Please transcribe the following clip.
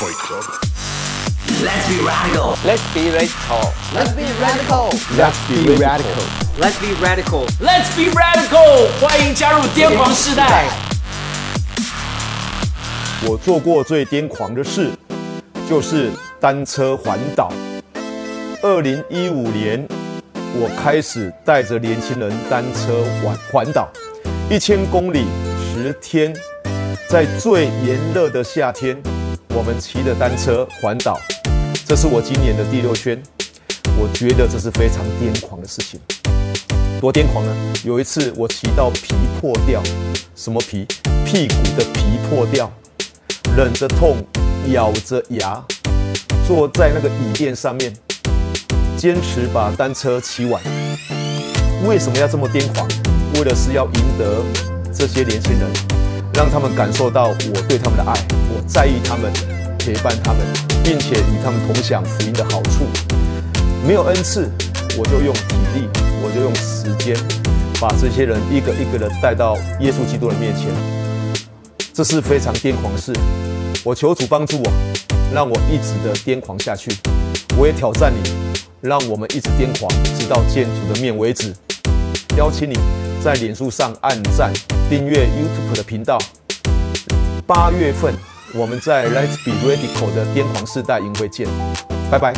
Let's be radical. Let's be radical. Let's be radical. Let's be radical. Let's be radical. Let's be radical. 欢迎加入癫狂世代。我做过最癫狂的事，就是单车环岛。二零一五年，我开始带着年轻人单车环环岛，一千公里，十天，在最炎热的夏天，我们骑着单车环岛。这是我今年的第六圈，我觉得这是非常癫狂的事情。多癫狂呢？有一次我骑到皮破掉，什么皮？屁股的皮破掉，忍着痛，咬着牙，坐在那个椅垫上面，坚持把单车骑完。为什么要这么癫狂？为的是要赢得这些年轻人，让他们感受到我对他们的爱，我在意他们，陪伴他们。并且与他们同享福音的好处。没有恩赐，我就用体力，我就用时间，把这些人一个一个的带到耶稣基督的面前。这是非常癫狂的事。我求主帮助我，让我一直的癫狂下去。我也挑战你，让我们一直癫狂，直到见主的面为止。邀请你在脸书上按赞、订阅 YouTube 的频道。八月份。我们在 Let's Be Radical 的癫狂世代营会见，拜拜。